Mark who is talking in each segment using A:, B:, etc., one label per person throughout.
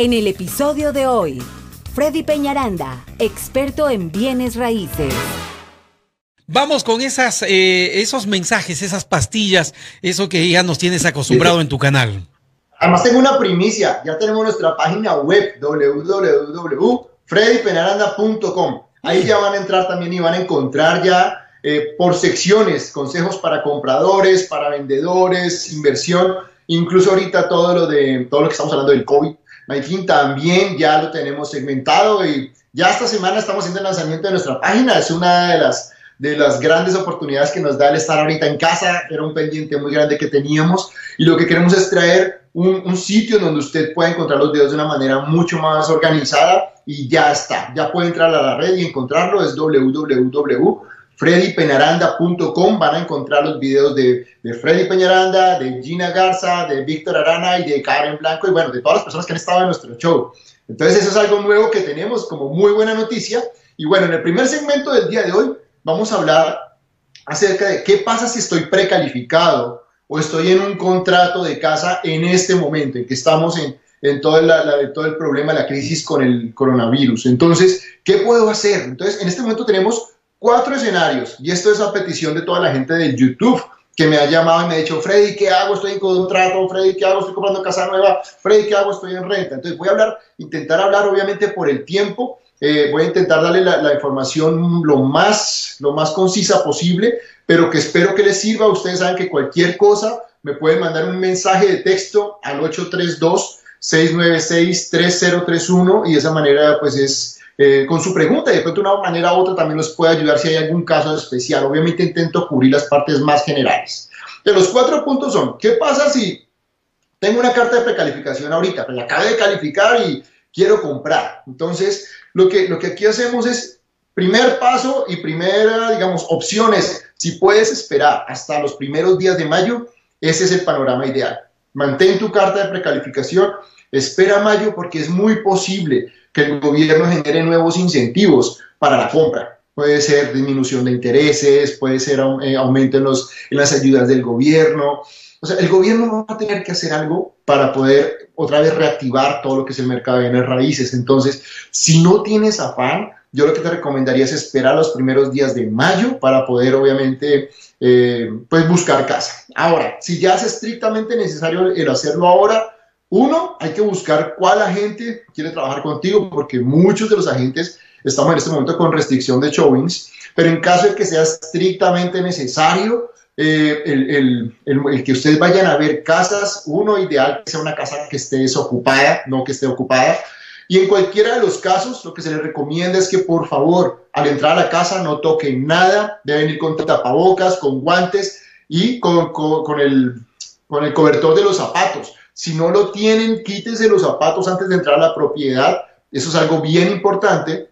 A: En el episodio de hoy, Freddy Peñaranda, experto en bienes raíces.
B: Vamos con esas, eh, esos mensajes, esas pastillas, eso que ya nos tienes acostumbrado en tu canal.
C: Además tengo una primicia, ya tenemos nuestra página web www.freddypenaranda.com. Ahí ya van a entrar también y van a encontrar ya eh, por secciones consejos para compradores, para vendedores, inversión, incluso ahorita todo lo de todo lo que estamos hablando del COVID fin, también ya lo tenemos segmentado y ya esta semana estamos haciendo el lanzamiento de nuestra página. Es una de las, de las grandes oportunidades que nos da el estar ahorita en casa. Era un pendiente muy grande que teníamos y lo que queremos es traer un, un sitio donde usted pueda encontrar los videos de una manera mucho más organizada y ya está. Ya puede entrar a la red y encontrarlo. Es www freddypeñaranda.com van a encontrar los videos de, Freddy Peñaranda, de Gina Garza, de Víctor Arana y de Karen Blanco y bueno, de todas las personas que han estado en nuestro show. Entonces eso es algo nuevo que tenemos como muy buena noticia. Y bueno, en el primer segmento del día de hoy vamos a hablar acerca de qué pasa si estoy precalificado o estoy en un contrato de casa en este momento en que estamos en, en todo, la, todo el problema, la crisis con el coronavirus. Entonces, ¿qué puedo hacer? Entonces, en este momento tenemos cuatro escenarios, y esto es a petición de toda la gente de YouTube que me ha llamado y me ha dicho, Freddy, ¿qué hago? Estoy en contrato, Freddy, ¿qué hago? Estoy comprando casa nueva, Freddy, ¿qué hago? Estoy en renta. Entonces voy a hablar, intentar hablar obviamente por el tiempo, eh, voy a intentar darle la, información lo más, lo más concisa posible, pero que espero que les sirva. Ustedes saben que cualquier cosa me pueden mandar un mensaje de texto al 832 696 3031 y de esa manera pues es eh, con su pregunta y de pronto una manera u otra también nos puede ayudar si hay algún caso especial. Obviamente intento cubrir las partes más generales. De los cuatro puntos son, ¿qué pasa si tengo una carta de precalificación ahorita? Pues la acabo de calificar y quiero comprar. Entonces, lo que, lo que aquí hacemos es, primer paso y primera, digamos, opciones. Si puedes esperar hasta los primeros días de mayo, ese es el panorama ideal. Mantén tu carta de precalificación, espera mayo porque es muy posible que el gobierno genere nuevos incentivos para la compra. Puede ser disminución de intereses, puede ser eh, aumento en, los, en las ayudas del gobierno. O sea, el gobierno va a tener que hacer algo para poder otra vez reactivar todo lo que es el mercado de bienes raíces. Entonces, si no tienes afán, yo lo que te recomendaría es esperar los primeros días de mayo para poder, obviamente, eh, pues buscar casa. Ahora, si ya es estrictamente necesario el hacerlo ahora, uno, hay que buscar cuál agente quiere trabajar contigo, porque muchos de los agentes estamos en este momento con restricción de showings, pero en caso de que sea estrictamente necesario, eh, el, que ustedes vayan a ver casas, uno ideal que sea una casa que esté desocupada, no que esté ocupada. Y en cualquiera de los casos, lo que se les recomienda es que por favor, al entrar a la casa no toquen nada, deben ir con tapabocas, con guantes y con, el, con el cobertor de los zapatos si no lo tienen, quítense los zapatos antes de entrar a la propiedad. Eso es algo bien importante.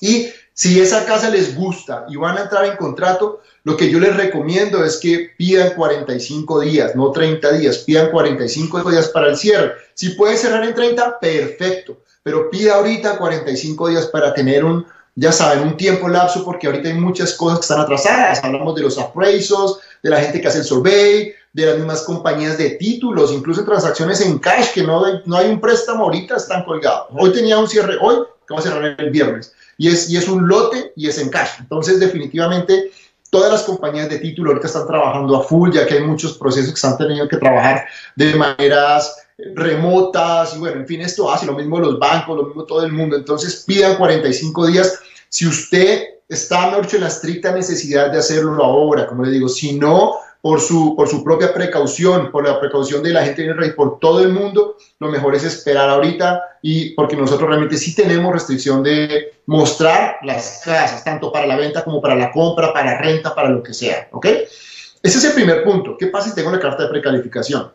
C: Y si esa casa les gusta y van a entrar en contrato, lo que yo les recomiendo es que pidan 45 días, no 30 días, pidan 45 días para el cierre. Si puede cerrar en 30, perfecto, pero pida ahorita 45 días para tener un, ya saben, un tiempo lapso, porque ahorita hay muchas cosas que están atrasadas. Hablamos de los appraisals, de la gente que hace el survey, de las mismas compañías de títulos, incluso transacciones en cash, que no, no hay un préstamo ahorita, están colgados. Hoy tenía un cierre, hoy, que va a cerrar el viernes, y es, y es un lote y es en cash. Entonces, definitivamente, todas las compañías de título ahorita están trabajando a full, ya que hay muchos procesos que están teniendo que trabajar de maneras remotas, y bueno, en fin, esto hace lo mismo los bancos, lo mismo todo el mundo. Entonces, pidan 45 días. Si usted está, en la estricta necesidad de hacerlo ahora, como le digo, si no, por su, por su propia precaución, por la precaución de la gente en el rey, por todo el mundo, lo mejor es esperar ahorita y porque nosotros realmente sí tenemos restricción de mostrar las casas, tanto para la venta como para la compra, para renta, para lo que sea, ¿ok? Ese es el primer punto. ¿Qué pasa si tengo una carta de precalificación?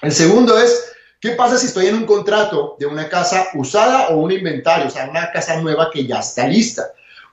C: El segundo es, ¿qué pasa si estoy en un contrato de una casa usada o un inventario, o sea, una casa nueva que ya está lista?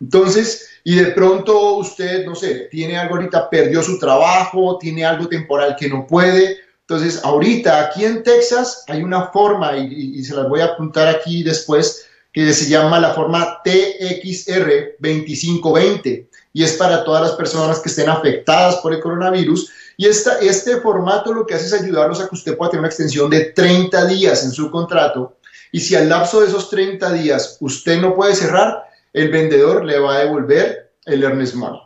C: Entonces, y de pronto usted, no sé, tiene algo ahorita, perdió su trabajo, tiene algo temporal que no puede. Entonces, ahorita aquí en Texas hay una forma, y, se las voy a apuntar aquí después, que se llama la forma TXR 2520 y es para todas las personas que estén afectadas por el coronavirus. Y este formato lo que hace es ayudarlos a que usted pueda tener una extensión de 30 días en su contrato y si al lapso de esos 30 días usted no puede cerrar, el vendedor le va a devolver el earnest money.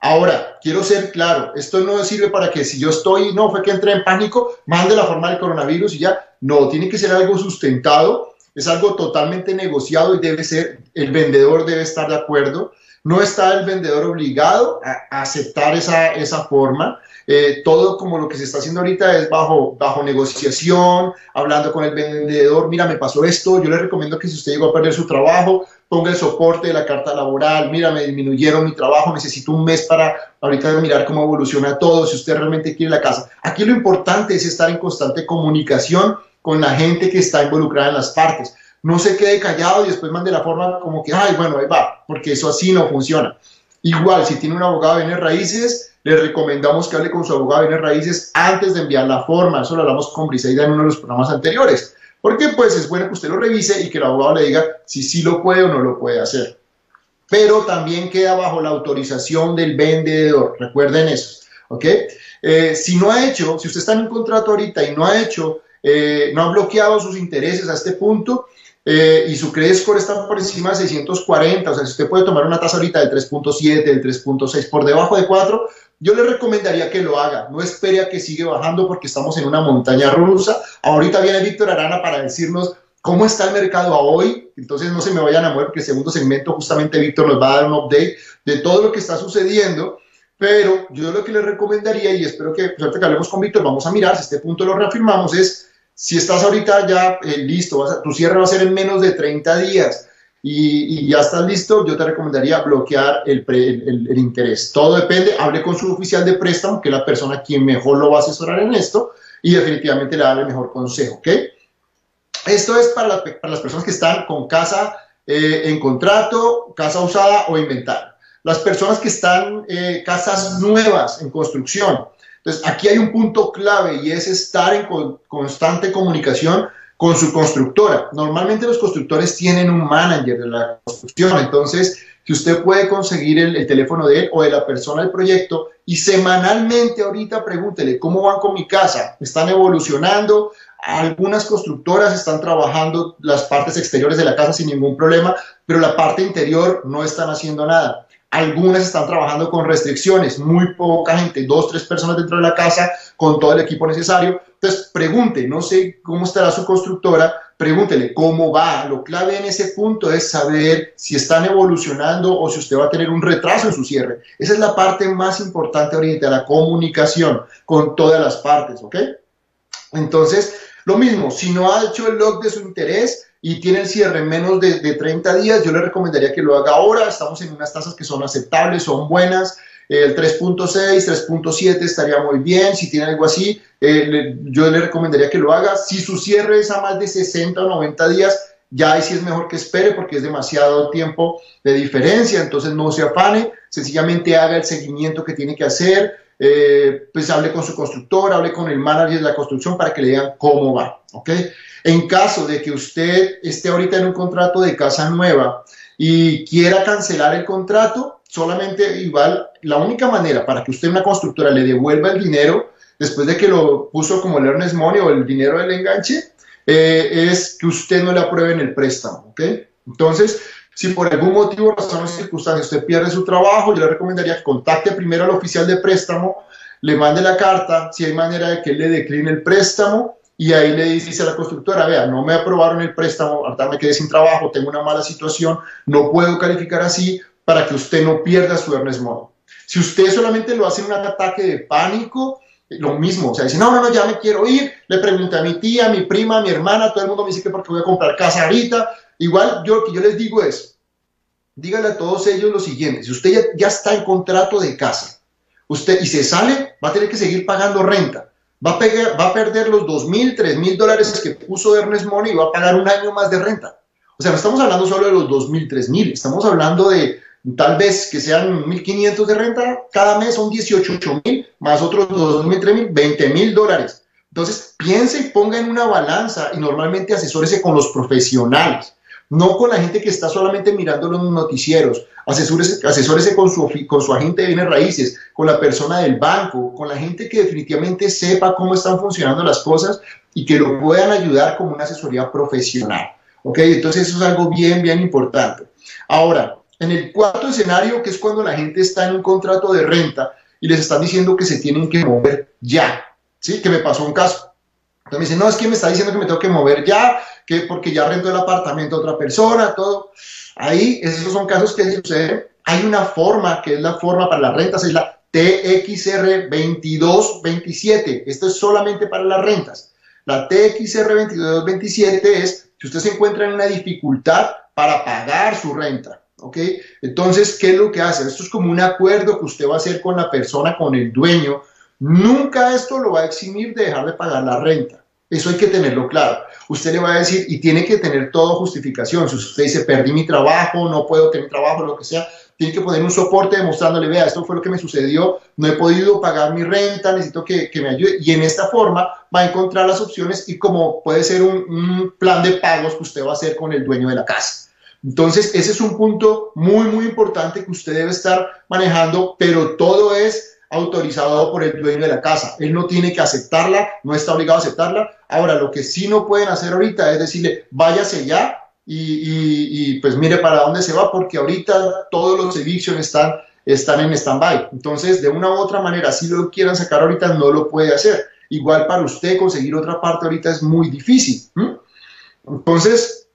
C: Ahora, quiero ser claro, esto no sirve para que si yo estoy, no, fue que entré en pánico, mande la forma del coronavirus y ya. No, tiene que ser algo sustentado, es algo totalmente negociado y debe ser, el vendedor debe estar de acuerdo. No está el vendedor obligado a, aceptar esa, esa forma. Eh, todo como lo que se está haciendo ahorita es bajo, bajo negociación, hablando con el vendedor, mira, me pasó esto, yo le recomiendo que si usted llegó a perder su trabajo, ponga el soporte de la carta laboral, mira, me disminuyeron mi trabajo, necesito un mes para ahorita mirar cómo evoluciona todo, si usted realmente quiere la casa. Aquí lo importante es estar en constante comunicación con la gente que está involucrada en las partes. No se quede callado y después mande la forma como que, ay, bueno, ahí va, porque eso así no funciona. Igual, si tiene un abogado de bienes raíces, le recomendamos que hable con su abogado de bienes raíces antes de enviar la forma. Eso lo hablamos con Briseida en uno de los programas anteriores. Porque pues es bueno que usted lo revise y que el abogado le diga si sí lo puede o no lo puede hacer. Pero también queda bajo la autorización del vendedor. Recuerden eso. ¿Ok? Eh, si no ha hecho, si usted está en un contrato ahorita y no ha hecho, eh, no ha bloqueado sus intereses a este punto, eh, y su credit score está por encima de 640, o sea, si usted puede tomar una tasa ahorita del 3.7, del 3.6, por debajo de 4, yo le recomendaría que lo haga. No espere a que siga bajando porque estamos en una montaña rusa. Ahorita viene Víctor Arana para decirnos cómo está el mercado a hoy. Entonces no se me vayan a mover porque el segundo segmento justamente Víctor nos va a dar un update de todo lo que está sucediendo. Pero yo lo que le recomendaría, y espero que, suerte pues, que hablemos con Víctor, vamos a mirar si este punto lo reafirmamos, es si estás ahorita ya eh, listo, tu cierre va a ser en menos de 30 días y, ya estás listo, yo te recomendaría bloquear el, el, interés. Todo depende, hable con su oficial de préstamo, que es la persona quien mejor lo va a asesorar en esto, y definitivamente le da el mejor consejo, ¿ok? Esto es para, para las personas que están con casa eh, en contrato, casa usada o inventario. Las personas que están eh, casas nuevas en construcción. Entonces, aquí hay un punto clave y es estar en constante comunicación con su constructora. Normalmente los constructores tienen un manager de la construcción, entonces si usted puede conseguir el, teléfono de él o de la persona del proyecto y semanalmente ahorita pregúntele cómo van con mi casa, están evolucionando, algunas constructoras están trabajando las partes exteriores de la casa sin ningún problema, pero la parte interior no están haciendo nada. Algunas están trabajando con restricciones, muy poca gente, dos, tres personas dentro de la casa con todo el equipo necesario. Entonces, pregunte, no sé cómo estará su constructora, pregúntele cómo va. Lo clave en ese punto es saber si están evolucionando o si usted va a tener un retraso en su cierre. Esa es la parte más importante ahorita, la comunicación con todas las partes, ¿ok? Entonces, lo mismo, si no ha hecho el log de su interés, y tiene el cierre en menos de, 30 días, yo le recomendaría que lo haga ahora. Estamos en unas tasas que son aceptables, son buenas. El 3.6, 3.7 estaría muy bien. Si tiene algo así, eh, yo le recomendaría que lo haga. Si su cierre es a más de 60 o 90 días, ya ahí sí es mejor que espere porque es demasiado tiempo de diferencia. Entonces no se afane, sencillamente haga el seguimiento que tiene que hacer. Eh, pues hable con su constructor, hable con el manager de la construcción para que le digan cómo va. ¿ok? En caso de que usted esté ahorita en un contrato de casa nueva y quiera cancelar el contrato, solamente igual, la única manera para que usted, una constructora, le devuelva el dinero después de que lo puso como el earnest money o el dinero del enganche, eh, es que usted no le apruebe en el préstamo, ¿ok? Entonces, si por algún motivo, razón o circunstancia usted pierde su trabajo, yo le recomendaría que contacte primero al oficial de préstamo, le mande la carta, si hay manera de que él le decline el préstamo, y ahí le dice a la constructora, vea, no me aprobaron el préstamo, ahorita me quedé sin trabajo, tengo una mala situación, no puedo calificar así para que usted no pierda su Ernest Modo. Si usted solamente lo hace en un ataque de pánico, lo mismo, o sea, dice, no, no, no, ya me quiero ir, le pregunté a mi tía, a mi prima, a mi hermana, todo el mundo me dice que porque voy a comprar casa ahorita. Igual yo lo que yo les digo es, dígale a todos ellos lo siguiente, si usted ya, está en contrato de casa, usted y se sale, va a tener que seguir pagando renta va a, va a perder los 2.000, 3.000 dólares que puso Ernest Money y va a pagar un año más de renta. O sea, no estamos hablando solo de los 2.000, 3.000, estamos hablando de tal vez que sean 1.500 de renta cada mes, son 18.000, más otros 2.000, 3.000, 20.000 dólares. Entonces, piense y ponga en una balanza y normalmente asesórese con los profesionales no con la gente que está solamente mirando los noticieros. Asesórese, asesórese con, su, con su agente de bienes raíces, con la persona del banco, con la gente que definitivamente sepa cómo están funcionando las cosas y que lo puedan ayudar como una asesoría profesional. ¿Ok? Entonces eso es algo bien, bien importante. Ahora, en el cuarto escenario, que es cuando la gente está en un contrato de renta y les están diciendo que se tienen que mover ya, ¿sí? Que me pasó un caso. Entonces me dicen, no, es que me está diciendo que me tengo que mover ya, que porque ya rento el apartamento a otra persona, todo. Ahí, esos son casos que suceden. Hay una forma, que es la forma para las rentas, es la TXR 2227. Esto es solamente para las rentas. La TXR 2227 es si usted se encuentra en una dificultad para pagar su renta. ¿Ok? Entonces, ¿qué es lo que hace? Esto es como un acuerdo que usted va a hacer con la persona, con el dueño. Nunca esto lo va a eximir de dejar de pagar la renta. Eso hay que tenerlo claro. Usted le va a decir, y tiene que tener todo justificación. Si usted dice, perdí mi trabajo, no puedo tener trabajo, lo que sea, tiene que poner un soporte demostrándole, vea, esto fue lo que me sucedió, no he podido pagar mi renta, necesito que, me ayude. Y en esta forma va a encontrar las opciones y como puede ser un plan de pagos que usted va a hacer con el dueño de la casa. Entonces, ese es un punto muy, muy importante que usted debe estar manejando, pero todo es autorizado por el dueño de la casa. Él no tiene que aceptarla, no está obligado a aceptarla. Ahora, lo que sí no pueden hacer ahorita es decirle, váyase ya y, pues mire para dónde se va, porque ahorita todos los evictions están, están en stand-by. Entonces, de una u otra manera, si lo quieran sacar ahorita, no lo puede hacer. Igual para usted conseguir otra parte ahorita es muy difícil. Entonces,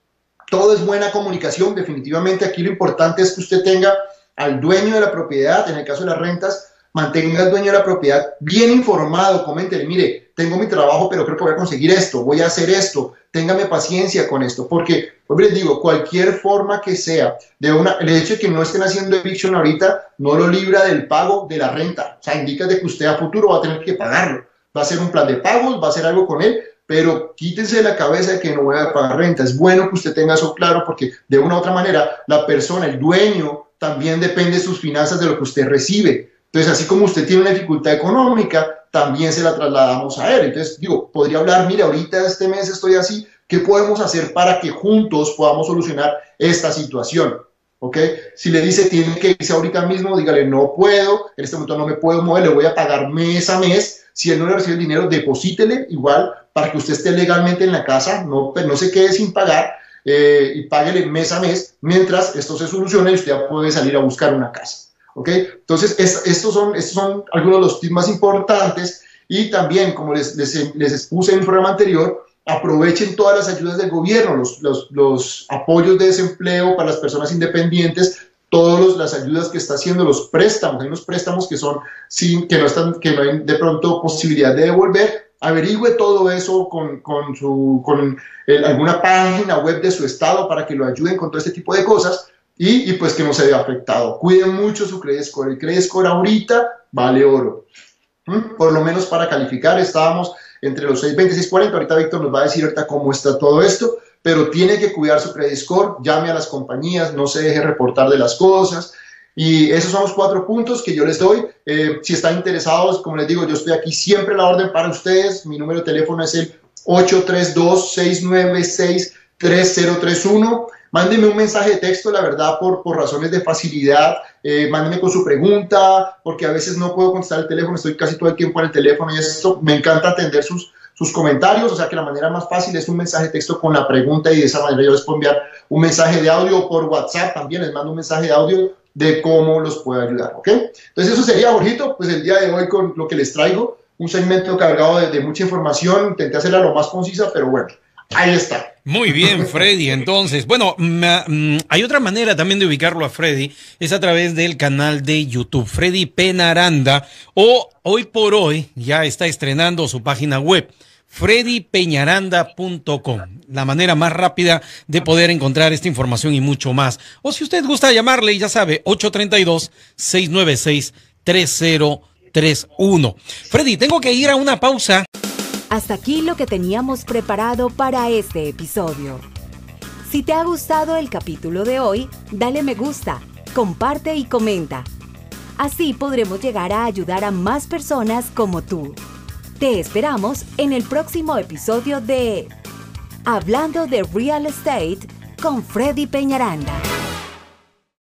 C: todo es buena comunicación. Definitivamente aquí lo importante es que usted tenga al dueño de la propiedad, en el caso de las rentas, mantenga al dueño de la propiedad bien informado, coméntele, mire, tengo mi trabajo, pero creo que voy a conseguir esto, voy a hacer esto, téngame paciencia con esto, porque, pues les digo, cualquier forma que sea, de una, el hecho de que no estén haciendo eviction ahorita, no lo libra del pago de la renta, o sea, indica de que usted a futuro va a tener que pagarlo, va a ser un plan de pagos, va a hacer algo con él, pero quítense de la cabeza de que no voy a pagar renta, es bueno que usted tenga eso claro, porque de una u otra manera, la persona, el dueño, también depende de sus finanzas de lo que usted recibe, entonces, así como usted tiene una dificultad económica, también se la trasladamos a él. Entonces, digo, podría hablar, mire, ahorita este mes estoy así, ¿qué podemos hacer para que juntos podamos solucionar esta situación? ¿Ok? Si le dice, tiene que irse ahorita mismo, dígale, no puedo, en este momento no me puedo mover, le voy a pagar mes a mes. Si él no le recibe el dinero, deposítele igual para que usted esté legalmente en la casa, no, pues, no se quede sin pagar eh, y páguele mes a mes mientras esto se solucione y usted puede salir a buscar una casa. ¿ok? Entonces, estos, son, estos son algunos de los tips más importantes y también, como les, les, les expuse en el programa anterior, aprovechen todas las ayudas del gobierno, los, los, los apoyos de desempleo para las personas independientes, todas las ayudas que está haciendo, los préstamos, hay unos préstamos que son sin, que no están, que no hay de pronto posibilidad de devolver, averigüe todo eso con, con, su, con alguna página web de su estado para que lo ayuden con todo este tipo de cosas y, pues que no se vea afectado. Cuiden mucho su credit score. El credit score ahorita vale oro. ¿Mm? Por lo menos para calificar estábamos entre los 620 y 640. Ahorita Víctor nos va a decir ahorita cómo está todo esto, pero tiene que cuidar su credit score, llame a las compañías, no se deje reportar de las cosas. Y esos son los cuatro puntos que yo les doy. Eh, si están interesados, como les digo, yo estoy aquí siempre la orden para ustedes. Mi número de teléfono es el 832-696-3031. Mándeme un mensaje de texto, la verdad, por, por razones de facilidad. Eh, mándeme con su pregunta, porque a veces no puedo contestar el teléfono, estoy casi todo el tiempo en el teléfono y esto me encanta atender sus, sus comentarios, o sea que la manera más fácil es un mensaje de texto con la pregunta y de esa manera yo les puedo enviar un mensaje de audio por WhatsApp también, les mando un mensaje de audio de cómo los puedo ayudar, ¿ok? Entonces eso sería, Borjito, pues el día de hoy con lo que les traigo, un segmento cargado de, de mucha información, intenté hacerla lo más concisa, pero bueno, ahí está.
B: Muy bien, Freddy. Entonces, bueno, mm, hay otra manera también de ubicarlo a Freddy, es a través del canal de YouTube, Freddy Penaranda, o hoy por hoy ya está estrenando su página web, freddypeñaranda.com, la manera más rápida de poder encontrar esta información y mucho más. O si usted gusta llamarle, ya sabe, 832-696-3031. Freddy, tengo que ir a una pausa.
A: Hasta aquí lo que teníamos preparado para este episodio. Si te ha gustado el capítulo de hoy, dale me gusta, comparte y comenta. Así podremos llegar a ayudar a más personas como tú. Te esperamos en el próximo episodio de Hablando de Real Estate con Freddy Peñaranda.